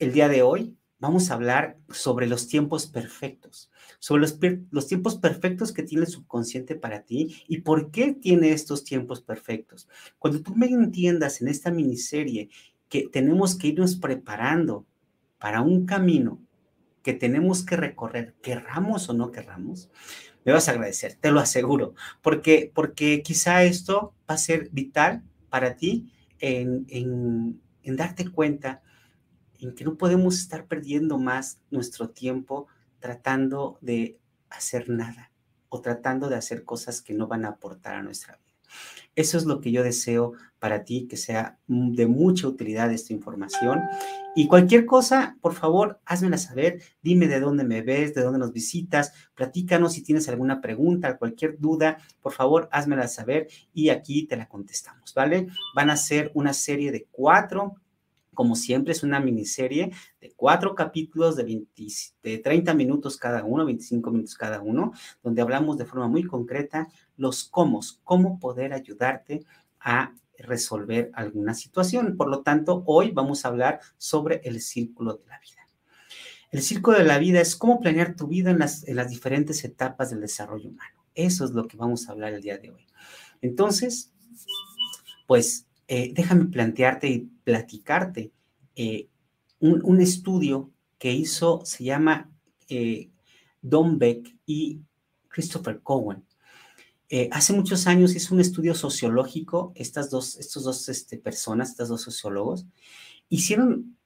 El día de hoy vamos a hablar sobre los tiempos perfectos, sobre los, tiempos perfectos que tiene el subconsciente para ti y por qué tiene estos tiempos perfectos. Cuando tú me entiendas en esta miniserie que tenemos que irnos preparando para un camino que tenemos que recorrer, querramos o no querramos, me vas a agradecer, te lo aseguro, porque, porque quizá esto va a ser vital para ti en, en darte cuenta en que no podemos estar perdiendo más nuestro tiempo tratando de hacer nada o tratando de hacer cosas que no van a aportar a nuestra vida. Eso es lo que yo deseo para ti, que sea de mucha utilidad esta información. Y cualquier cosa, por favor, házmela saber, dime de dónde me ves, de dónde nos visitas, platícanos si tienes alguna pregunta, cualquier duda, por favor, házmela saber y aquí te la contestamos, ¿vale? Van a ser una serie de cuatro como siempre, es una miniserie de cuatro capítulos de, de 30 minutos cada uno, 25 minutos cada uno, donde hablamos de forma muy concreta los cómo, cómo poder ayudarte a resolver alguna situación. Por lo tanto, hoy vamos a hablar sobre el círculo de la vida. El círculo de la vida es cómo planear tu vida en las, en las diferentes etapas del desarrollo humano. Eso es lo que vamos a hablar el día de hoy. Entonces, pues eh, déjame plantearte y platicarte eh, un, estudio que hizo, se llama eh, Don Beck y Christopher Cohen. hace muchos años hizo un estudio sociológico, estas dos, estos dos este, personas, estos dos sociólogos, hicieron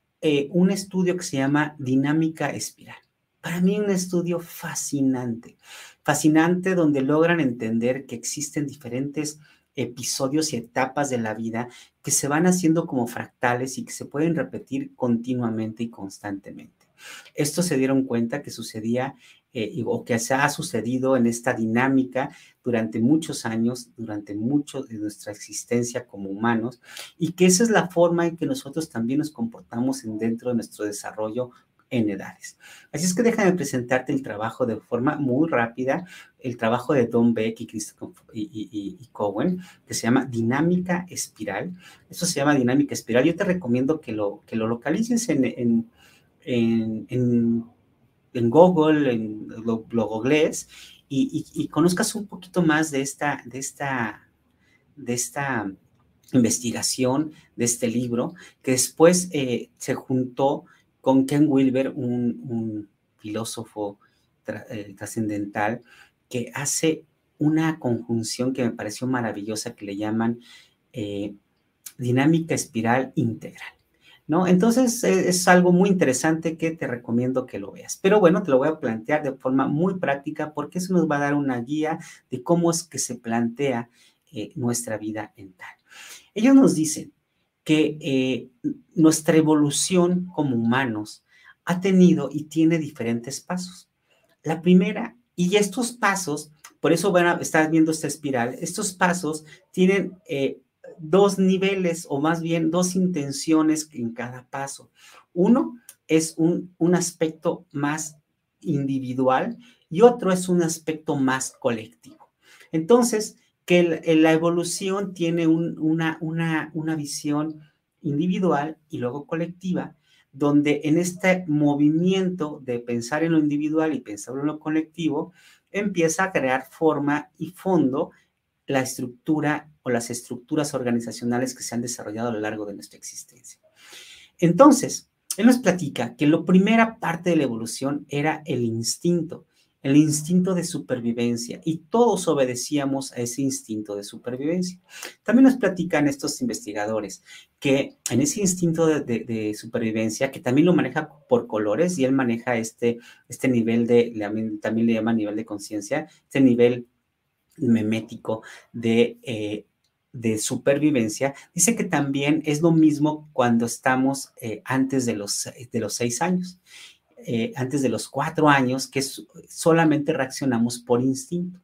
un estudio que se llama dinámica espiral. Para mí un estudio fascinante, fascinante donde logran entender que existen diferentes episodios y etapas de la vida que se van haciendo como fractales y que se pueden repetir continuamente y constantemente. Esto se dieron cuenta que sucedía eh, o que se ha sucedido en esta dinámica durante muchos años, durante mucho de nuestra existencia como humanos, y que esa es la forma en que nosotros también nos comportamos en, dentro de nuestro desarrollo en edades. Así es que déjame presentarte el trabajo de forma muy rápida, el trabajo de Don Beck y, y, Cohen, que se llama Dinámica Espiral. Eso se llama Dinámica Espiral. Yo te recomiendo que lo, que lo localices en, en, en, Google, en, lo, googlees y, conozcas un poquito más de esta, de esta, de esta investigación, de este libro, que después eh, se juntó con Ken Wilber, un, filósofo eh, trascendental, que hace una conjunción que me pareció maravillosa que le llaman eh, dinámica espiral integral. ¿No? Entonces eh, es algo muy interesante que te recomiendo que lo veas. Pero bueno, te lo voy a plantear de forma muy práctica porque eso nos va a dar una guía de cómo es que se plantea nuestra vida en tal. Ellos nos dicen que eh, nuestra evolución como humanos ha tenido y tiene diferentes pasos. La primera, y estos pasos, por eso van a estar viendo esta espiral, estos pasos tienen eh, dos niveles o más bien dos intenciones en cada paso. Uno es un, un aspecto más individual y otro es un aspecto más colectivo. Entonces, que la evolución tiene una, una, una visión individual y luego colectiva, donde en este movimiento de pensar en lo individual y pensar en lo colectivo, empieza a crear forma y fondo la estructura o las estructuras organizacionales que se han desarrollado a lo largo de nuestra existencia. Entonces, él nos platica que la primera parte de la evolución era el instinto, el instinto de supervivencia y todos obedecíamos a ese instinto de supervivencia. También nos platican estos investigadores que en ese instinto de, supervivencia, que también lo maneja por colores y él maneja este, este nivel de, también le llama nivel de conciencia, este nivel memético de, eh, de supervivencia, dice que también es lo mismo cuando estamos eh, antes de los, de los seis años. Eh, antes de los cuatro años, que solamente reaccionamos por instinto,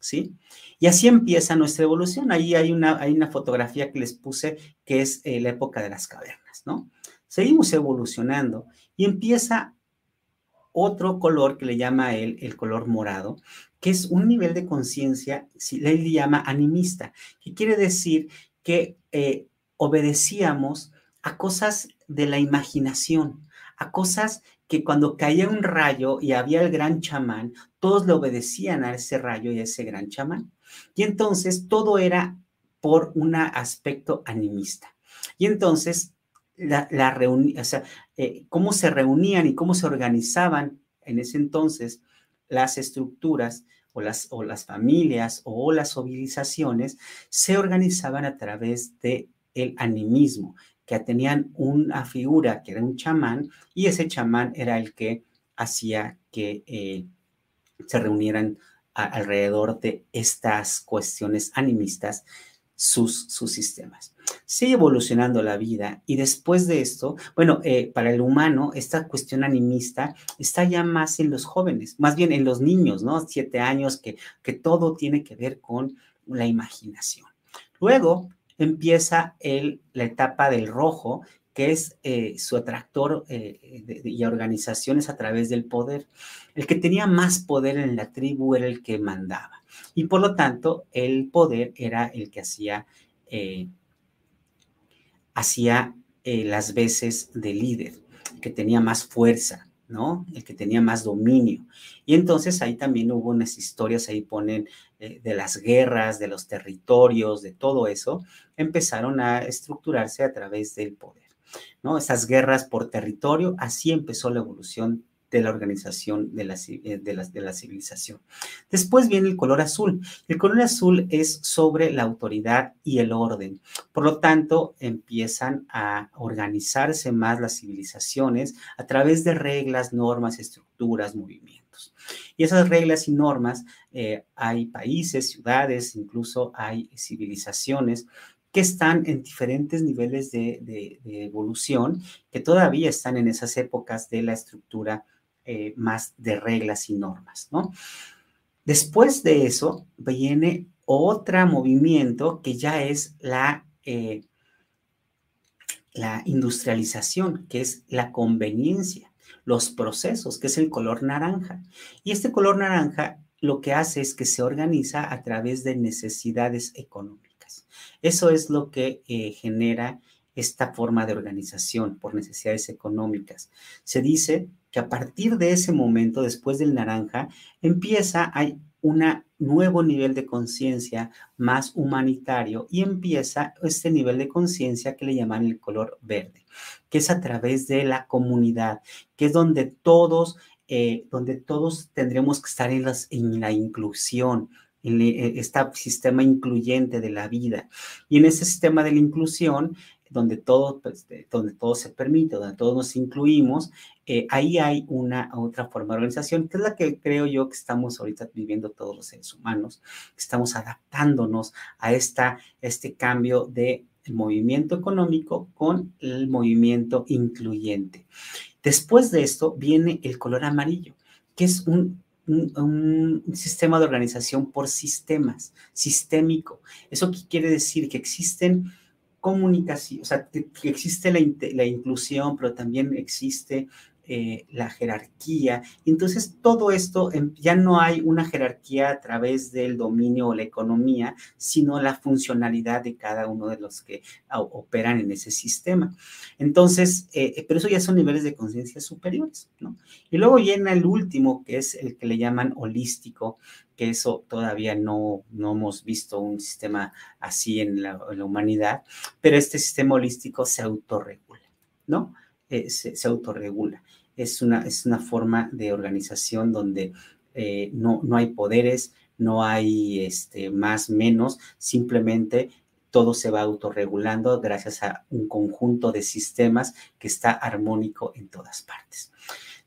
¿sí? Y así empieza nuestra evolución. Ahí hay una, hay una fotografía que les puse que es eh, la época de las cavernas, ¿no? Seguimos evolucionando y empieza otro color que le llama él el color morado, que es un nivel de conciencia, si le llama animista, que quiere decir que eh, obedecíamos a cosas de la imaginación, a cosas que cuando caía un rayo y había el gran chamán, todos le obedecían a ese rayo y a ese gran chamán. Y entonces todo era por un aspecto animista. Y entonces la, la o sea, eh, cómo se reunían y cómo se organizaban en ese entonces las estructuras o las, o las familias o las civilizaciones se organizaban a través de el animismo, que tenían una figura que era un chamán y ese chamán era el que hacía que eh, se reunieran alrededor de estas cuestiones animistas sus, sus sistemas. Sigue evolucionando la vida y después de esto, bueno, eh, para el humano, esta cuestión animista está ya más en los jóvenes, más bien en los niños, ¿no? Siete años, que, que todo tiene que ver con la imaginación. Luego, empieza el, la etapa del rojo, que es eh, su atractor eh, y organizaciones a través del poder. El que tenía más poder en la tribu era el que mandaba. Y por lo tanto, el poder era el que hacía, eh, hacía las veces de líder, que tenía más fuerza. ¿No? El que tenía más dominio. Y entonces ahí también hubo unas historias, ahí ponen eh, de las guerras, de los territorios, de todo eso, empezaron a estructurarse a través del poder, ¿no? Esas guerras por territorio, así empezó la evolución de la organización de la, eh, de, la civilización. Después viene el color azul. El color azul es sobre la autoridad y el orden. Por lo tanto, empiezan a organizarse más las civilizaciones a través de reglas, normas, estructuras, movimientos. Y esas reglas y normas, eh, hay países, ciudades, incluso hay civilizaciones que están en diferentes niveles de, evolución, que todavía están en esas épocas de la estructura eh, más de reglas y normas, ¿no? Después de eso viene otro movimiento que ya es la, eh, la industrialización, que es la conveniencia, los procesos, que es el color naranja. Y este color naranja lo que hace es que se organiza a través de necesidades económicas. Eso es lo que eh, genera esta forma de organización por necesidades económicas. Se dice que a partir de ese momento, después del naranja, empieza, hay un nuevo nivel de conciencia más humanitario y empieza este nivel de conciencia que le llaman el color verde, que es a través de la comunidad, que es donde todos, eh, donde todos tendremos que estar en, las, en la inclusión, en este sistema incluyente de la vida. Y en ese sistema de la inclusión donde todo, pues, donde todo se permite, donde todos nos incluimos, eh, ahí hay una otra forma de organización, que es la que creo yo que estamos ahorita viviendo todos los seres humanos, estamos adaptándonos a esta, este cambio de movimiento económico con el movimiento incluyente. Después de esto viene el color amarillo, que es un, un, sistema de organización por sistemas, sistémico. ¿Eso quiere decir? Que existen comunicación, o sea, que, existe la, inclusión, pero también existe eh, la jerarquía. Entonces, todo esto em, ya no hay una jerarquía a través del dominio o la economía, sino la funcionalidad de cada uno de los que operan en ese sistema. Entonces, eh, eh, pero eso ya son niveles de conciencia superiores, ¿no? Y luego viene el último, que es el que le llaman holístico, que eso todavía no, no hemos visto un sistema así en la, humanidad, pero este sistema holístico se autorregula, ¿no? Se, se, autorregula es una, es una forma de organización donde eh, no, no hay poderes, no hay este, más, menos, simplemente todo se va autorregulando gracias a un conjunto de sistemas que está armónico en todas partes.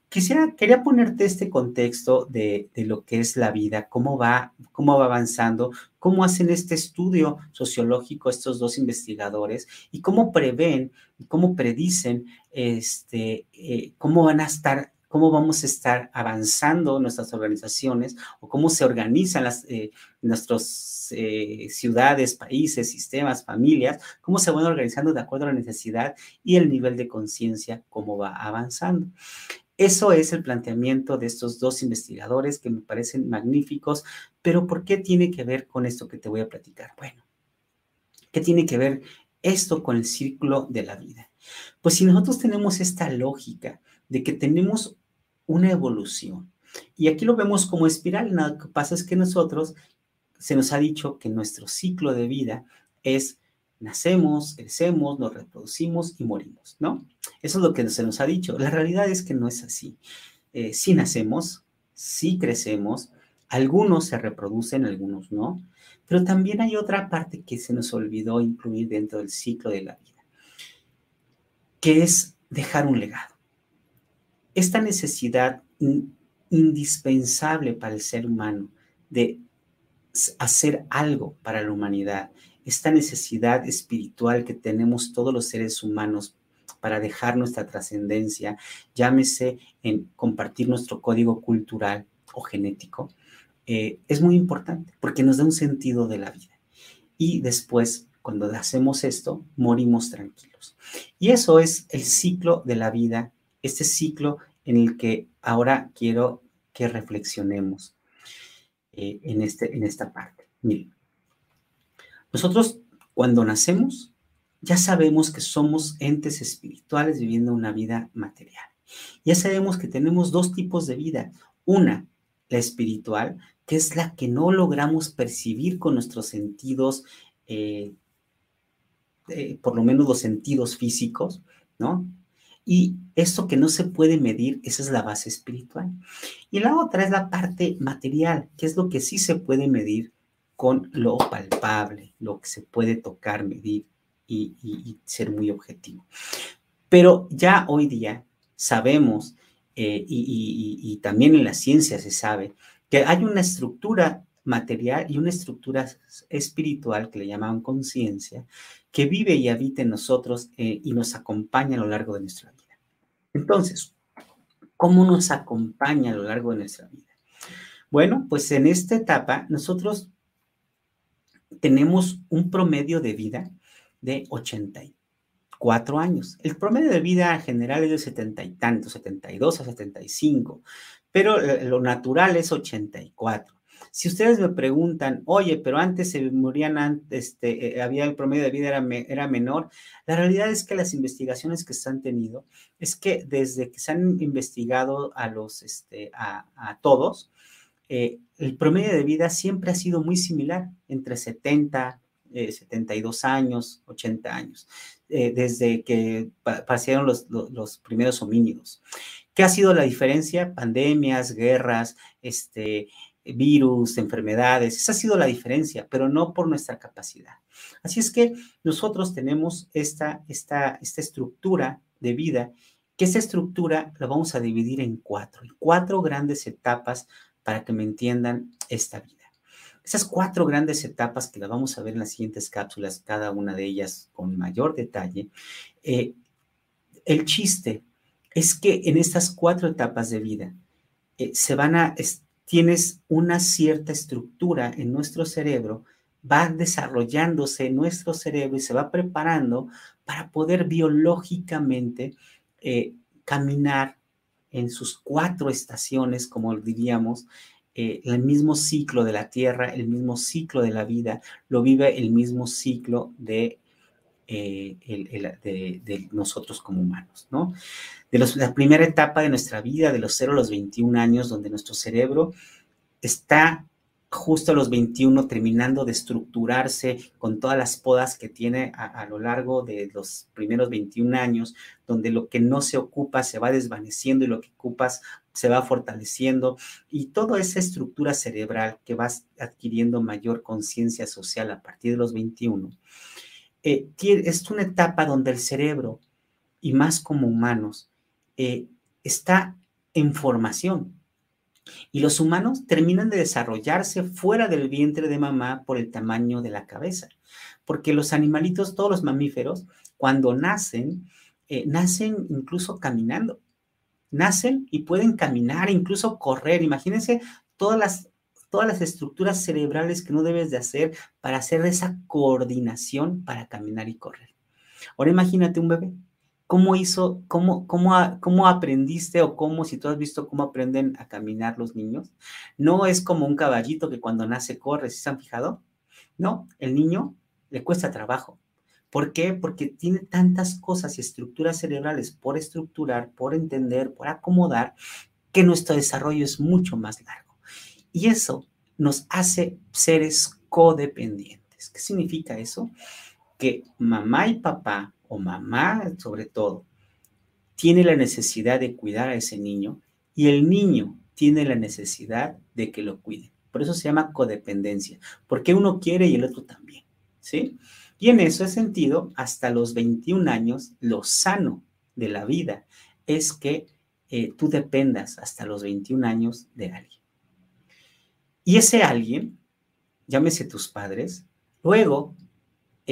Quisiera, quería ponerte este contexto de, de, lo que es la vida, cómo va, cómo va avanzando, cómo hacen este estudio sociológico estos dos investigadores y cómo prevén cómo predicen este, eh, cómo van a estar cómo vamos a estar avanzando nuestras organizaciones o cómo se organizan las, eh, nuestras eh, ciudades, países, sistemas, familias, cómo se van organizando de acuerdo a la necesidad y el nivel de conciencia, cómo va avanzando. Eso es el planteamiento de estos dos investigadores que me parecen magníficos, pero ¿por qué tiene que ver con esto que te voy a platicar? Bueno, ¿qué tiene que ver esto con el círculo de la vida? Pues si nosotros tenemos esta lógica de que tenemos una evolución, y aquí lo vemos como espiral, lo que pasa es que nosotros se nos ha dicho que nuestro ciclo de vida es nacemos, crecemos, nos reproducimos y morimos, ¿no? Eso es lo que se nos ha dicho. La realidad es que no es así. Eh, sí nacemos, sí crecemos, algunos se reproducen, algunos no, pero también hay otra parte que se nos olvidó incluir dentro del ciclo de la vida, que es dejar un legado. Esta necesidad indispensable para el ser humano de hacer algo para la humanidad, esta necesidad espiritual que tenemos todos los seres humanos para dejar nuestra trascendencia, llámese en compartir nuestro código cultural o genético, eh, es muy importante porque nos da un sentido de la vida. Y después, cuando hacemos esto, morimos tranquilos. Y eso es el ciclo de la vida, este ciclo en el que ahora quiero que reflexionemos eh, en, este, en esta parte. Miren, nosotros cuando nacemos ya sabemos que somos entes espirituales viviendo una vida material. Ya sabemos que tenemos dos tipos de vida. Una, la espiritual, que es la que no logramos percibir con nuestros sentidos, eh, eh, por lo menos los sentidos físicos, ¿no? Y eso que no se puede medir, esa es la base espiritual. Y la otra es la parte material, que es lo que sí se puede medir con lo palpable, lo que se puede tocar, medir y, ser muy objetivo. Pero ya hoy día sabemos, eh, y, también en la ciencia se sabe, que hay una estructura material y una estructura espiritual que le llaman conciencia, que vive y habita en nosotros eh, y nos acompaña a lo largo de nuestra vida. Entonces, ¿cómo nos acompaña a lo largo de nuestra vida? Bueno, pues en esta etapa nosotros tenemos un promedio de vida de 84 años. El promedio de vida general es de 70 y tantos, 72 a 75, pero eh, lo natural es 84. Si ustedes me preguntan, oye, pero antes se morían antes, este, eh, había el promedio de vida era, era menor, la realidad es que las investigaciones que se han tenido es que desde que se han investigado a los, este, a todos, eh, el promedio de vida siempre ha sido muy similar, entre 70, 72 eh, años, 80 años, eh, desde que pasaron los, primeros homínidos. ¿Qué ha sido la diferencia? Pandemias, guerras, este, virus, enfermedades, esa ha sido la diferencia, pero no por nuestra capacidad. Así es que nosotros tenemos esta, estructura de vida, que esta estructura la vamos a dividir en cuatro, cuatro grandes etapas para que me entiendan esta vida. Esas cuatro grandes etapas que las vamos a ver en las siguientes cápsulas, cada una de ellas con mayor detalle, eh, el chiste es que en estas cuatro etapas de vida eh, se van a, tienes una cierta estructura en nuestro cerebro, va desarrollándose nuestro cerebro y se va preparando para poder biológicamente eh, caminar en sus cuatro estaciones, como diríamos, eh, el mismo ciclo de la Tierra, el mismo ciclo de la vida, lo vive el mismo ciclo de, eh, nosotros como humanos, ¿no? De la primera etapa de nuestra vida, de los 0 a los 21 años, donde nuestro cerebro está justo a los 21 terminando de estructurarse con todas las podas que tiene a, lo largo de los primeros 21 años, donde lo que no se ocupa se va desvaneciendo y lo que ocupas se va fortaleciendo. Y toda esa estructura cerebral que vas adquiriendo mayor conciencia social a partir de los 21, eh, es una etapa donde el cerebro, y más como humanos, eh, está en formación, y los humanos terminan de desarrollarse fuera del vientre de mamá por el tamaño de la cabeza. Porque los animalitos, todos los mamíferos, cuando nacen, eh, nacen incluso caminando. Nacen y pueden caminar, incluso correr. Imagínense todas las, todas las estructuras cerebrales que no debes de hacer para hacer esa coordinación para caminar y correr. Ahora imagínate un bebé ¿Cómo hizo, cómo, cómo, cómo aprendiste o cómo, si tú has visto cómo aprenden a caminar los niños? No es como un caballito que cuando nace corre, ¿sí se han fijado? No, el niño le cuesta trabajo. ¿Por qué? Porque tiene tantas cosas y estructuras cerebrales por estructurar, por entender, por acomodar, que nuestro desarrollo es mucho más largo. Y eso nos hace seres codependientes. ¿Qué significa eso? Que mamá y papá o mamá sobre todo, tiene la necesidad de cuidar a ese niño y el niño tiene la necesidad de que lo cuide. Por eso se llama codependencia, porque uno quiere y el otro también, ¿sí? Y en ese sentido, hasta los 21 años, lo sano de la vida es que eh, tú dependas hasta los 21 años de alguien. Y ese alguien, llámese tus padres, luego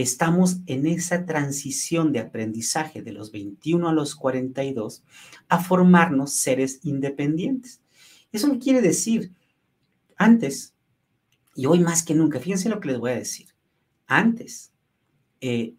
estamos en esa transición de aprendizaje de los 21 a los 42 a formarnos seres independientes. Eso me quiere decir, antes, y hoy más que nunca, fíjense lo que les voy a decir, antes eh,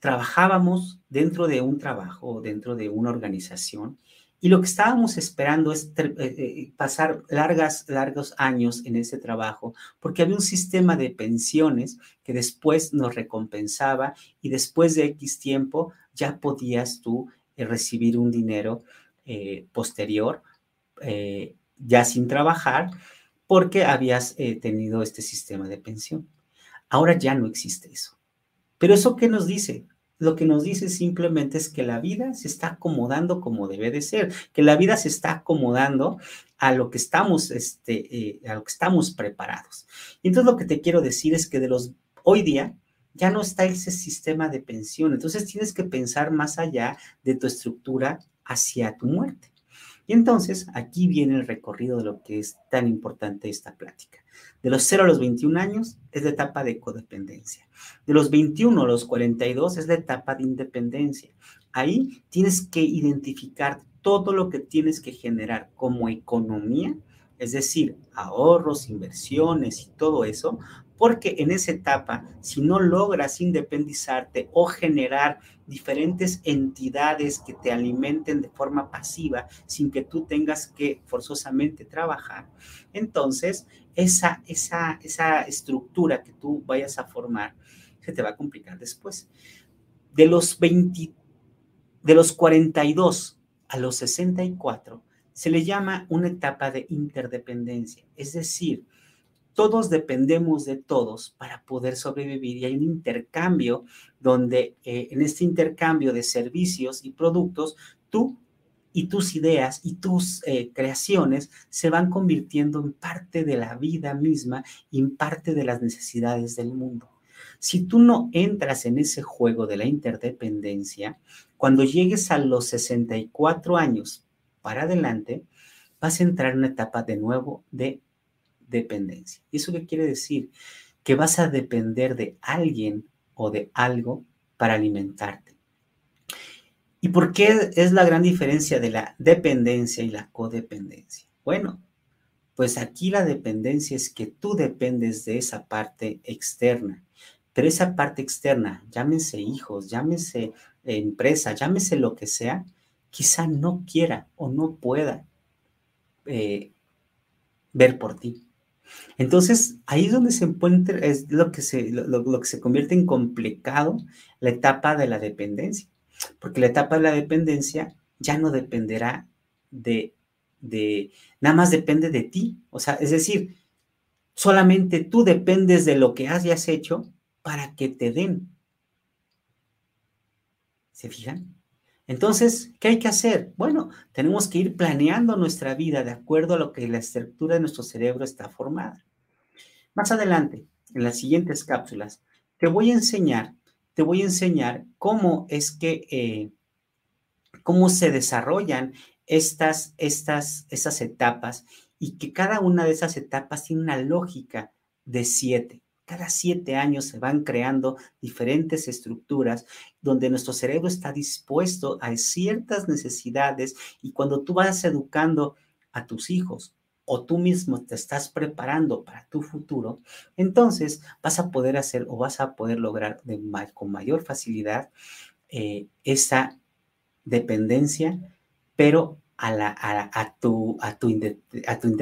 trabajábamos dentro de un trabajo, dentro de una organización, y lo que estábamos esperando es eh, eh, pasar largas, largos años en ese trabajo, porque había un sistema de pensiones que después nos recompensaba y después de X tiempo ya podías tú eh, recibir un dinero posterior, ya sin trabajar, porque habías tenido este sistema de pensión. Ahora ya no existe eso. Pero eso qué nos dice? Lo que nos dice simplemente es que la vida se está acomodando como debe de ser, que la vida se está acomodando a lo que estamos, este, eh, a lo que estamos preparados. Y entonces lo que te quiero decir es que de los hoy día ya no está ese sistema de pensión, entonces tienes que pensar más allá de tu estructura hacia tu muerte. Y entonces aquí viene el recorrido de lo que es tan importante esta plática. De los 0 a los 21 años es la etapa de codependencia. De los 21 a los 42 es la etapa de independencia. Ahí tienes que identificar todo lo que tienes que generar como economía, es decir, ahorros, inversiones y todo eso, porque en esa etapa, si no logras independizarte o generar diferentes entidades que te alimenten de forma pasiva sin que tú tengas que forzosamente trabajar, entonces esa, esa, esa estructura que tú vayas a formar se te va a complicar después. De los 20, de los 42 a los 64, se le llama una etapa de interdependencia, es decir, todos dependemos de todos para poder sobrevivir y hay un intercambio donde eh, en este intercambio de servicios y productos, tú y tus ideas y tus eh, creaciones se van convirtiendo en parte de la vida misma y en parte de las necesidades del mundo. Si tú no entras en ese juego de la interdependencia, cuando llegues a los 64 años para adelante, vas a entrar en una etapa de nuevo de dependencia. ¿Y eso qué quiere decir? Que vas a depender de alguien o de algo para alimentarte. ¿Y por qué es la gran diferencia de la dependencia y la codependencia? Bueno, pues aquí la dependencia es que tú dependes de esa parte externa, pero esa parte externa, llámese hijos, llámese empresa, llámese lo que sea, quizá no quiera o no pueda eh, ver por ti. Entonces, ahí es donde se encuentra, es lo que se, lo, que se convierte en complicado la etapa de la dependencia, porque la etapa de la dependencia ya no dependerá de, de, nada más depende de ti, o sea, es decir, solamente tú dependes de lo que hayas hecho para que te den. ¿Se fijan? Entonces, ¿qué hay que hacer? Bueno, tenemos que ir planeando nuestra vida de acuerdo a lo que la estructura de nuestro cerebro está formada. Más adelante, en las siguientes cápsulas, te voy a enseñar, te voy a enseñar cómo es que, eh, cómo se desarrollan estas, estas, estas etapas y que cada una de esas etapas tiene una lógica de siete. Cada siete años se van creando diferentes estructuras donde nuestro cerebro está dispuesto a ciertas necesidades y cuando tú vas educando a tus hijos o tú mismo te estás preparando para tu futuro, entonces vas a poder hacer o vas a poder lograr con mayor facilidad eh, esa dependencia, pero a, la, a, tu, a, tu, a, tu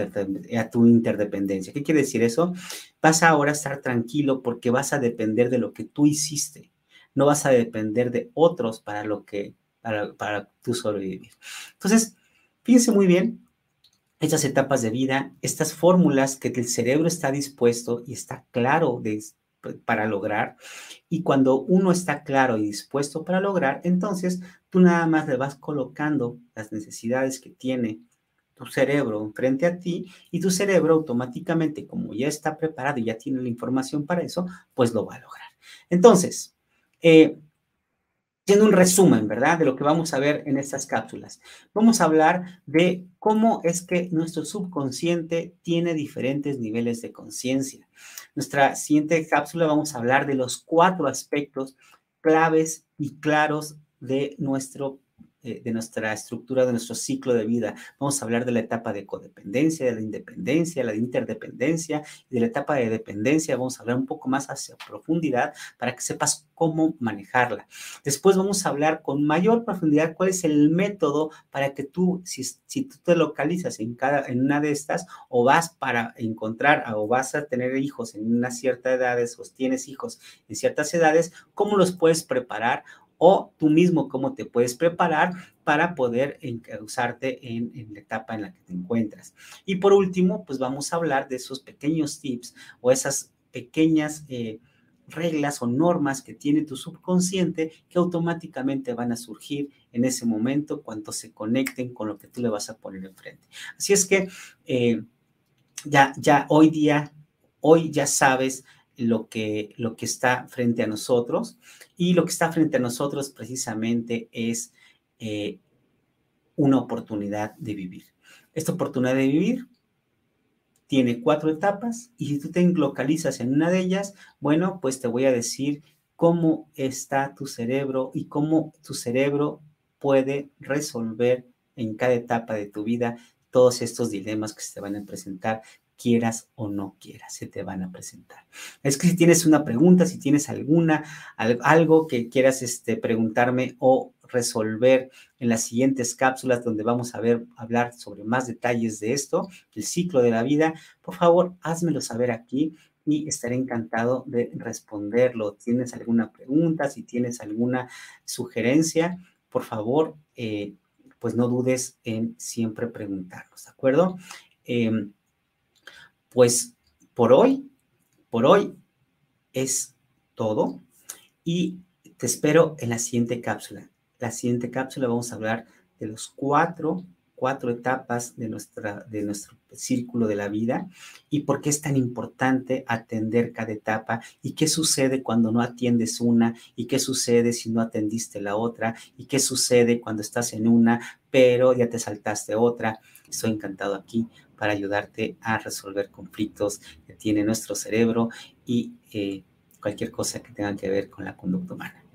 a tu interdependencia. ¿Qué quiere decir eso? Vas a ahora estar tranquilo porque vas a depender de lo que tú hiciste. No vas a depender de otros para lo que, para, para tú sobrevivir. Entonces, fíjense muy bien estas etapas de vida, estas fórmulas que el cerebro está dispuesto y está claro de, para lograr. Y cuando uno está claro y dispuesto para lograr, entonces tú nada más le vas colocando las necesidades que tiene tu cerebro frente a ti y tu cerebro automáticamente, como ya está preparado y ya tiene la información para eso, pues lo va a lograr. Entonces, eh, Haciendo un resumen, ¿verdad? De lo que vamos a ver en estas cápsulas. Vamos a hablar de cómo es que nuestro subconsciente tiene diferentes niveles de conciencia. Nuestra siguiente cápsula vamos a hablar de los cuatro aspectos claves y claros de nuestro eh, de nuestra estructura, de nuestro ciclo de vida. Vamos a hablar de la etapa de codependencia, de la independencia, la de interdependencia y de la etapa de dependencia. Vamos a hablar un poco más hacia profundidad para que sepas cómo manejarla. Después vamos a hablar con mayor profundidad cuál es el método para que tú, si, si tú te localizas en, cada, en una de estas o vas para encontrar o vas a tener hijos en una cierta edad o tienes hijos en ciertas edades, cómo los puedes preparar o tú mismo cómo te puedes preparar para poder usarte en, la etapa en la que te encuentras. Y por último, pues vamos a hablar de esos pequeños tips o esas pequeñas eh, reglas o normas que tiene tu subconsciente que automáticamente van a surgir en ese momento cuando se conecten con lo que tú le vas a poner enfrente. Así es que eh, ya, ya hoy día, hoy ya sabes lo que, lo que está frente a nosotros. Y lo que está frente a nosotros precisamente es eh, una oportunidad de vivir. Esta oportunidad de vivir tiene cuatro etapas y si tú te localizas en una de ellas, bueno, pues te voy a decir cómo está tu cerebro y cómo tu cerebro puede resolver en cada etapa de tu vida todos estos dilemas que se te van a presentar quieras o no quieras, se te van a presentar. Es que si tienes una pregunta, si tienes alguna, algo que quieras este, preguntarme o resolver en las siguientes cápsulas donde vamos a ver, hablar sobre más detalles de esto, el ciclo de la vida, por favor, házmelo saber aquí y estaré encantado de responderlo. ¿Tienes alguna pregunta? Si tienes alguna sugerencia, por favor, eh, pues no dudes en siempre preguntarnos, ¿de acuerdo? Em, pues por hoy, por hoy es todo y te espero en la siguiente cápsula. La siguiente cápsula vamos a hablar de los cuatro, cuatro etapas de, nuestra, de nuestro círculo de la vida y por qué es tan importante atender cada etapa y qué sucede cuando no atiendes una y qué sucede si no atendiste la otra y qué sucede cuando estás en una pero ya te saltaste otra. Estoy encantado aquí para ayudarte a resolver conflictos que tiene nuestro cerebro y eh, cualquier cosa que tenga que ver con la conducta humana.